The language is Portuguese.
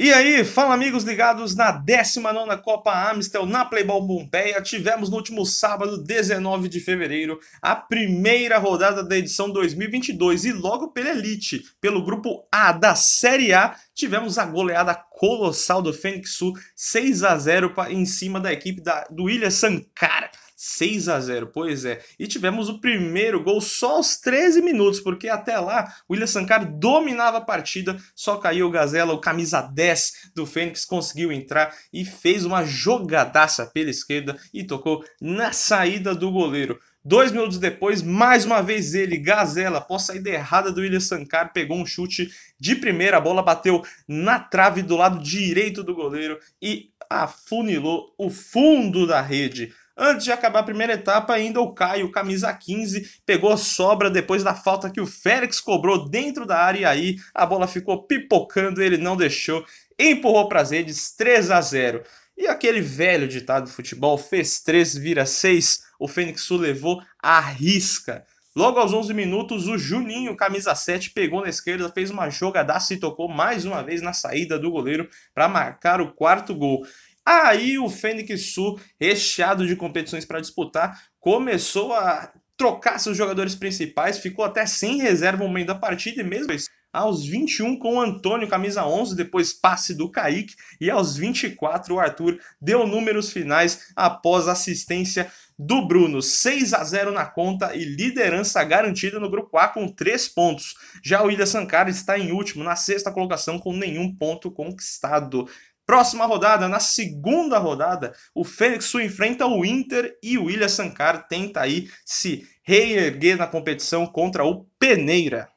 E aí, fala amigos ligados na 19ª Copa Amistel na Playball Pompeia. Tivemos no último sábado, 19 de fevereiro, a primeira rodada da edição 2022 e logo pela Elite, pelo grupo A da Série A, tivemos a goleada colossal do Fênix Sul, 6 a 0 em cima da equipe da, do William Sankara. 6 a 0 pois é. E tivemos o primeiro gol só aos 13 minutos, porque até lá o William Sankar dominava a partida, só caiu o Gazela, o camisa 10 do Fênix, conseguiu entrar e fez uma jogadaça pela esquerda e tocou na saída do goleiro. Dois minutos depois, mais uma vez ele, Gazela, após saída errada do William Sankar, pegou um chute de primeira, a bola bateu na trave do lado direito do goleiro e afunilou o fundo da rede. Antes de acabar a primeira etapa, ainda o Caio, camisa 15, pegou sobra depois da falta que o Félix cobrou dentro da área e aí a bola ficou pipocando, ele não deixou, empurrou para as redes 3 a 0. E aquele velho ditado de futebol, fez 3, vira 6, o Fênix Sul levou a risca. Logo aos 11 minutos, o Juninho, camisa 7, pegou na esquerda, fez uma jogadaça e tocou mais uma vez na saída do goleiro para marcar o quarto gol. Aí o Fênix Sul, recheado de competições para disputar, começou a trocar seus jogadores principais, ficou até sem reserva no meio da partida e mesmo aos 21 com o Antônio, camisa 11, depois passe do Kaique, e aos 24 o Arthur deu números finais após assistência do Bruno. 6 a 0 na conta e liderança garantida no grupo A com 3 pontos. Já o Ilha Sankara está em último, na sexta colocação com nenhum ponto conquistado. Próxima rodada, na segunda rodada, o Fênix enfrenta o Inter e o William Sankar tenta aí se reerguer na competição contra o Peneira.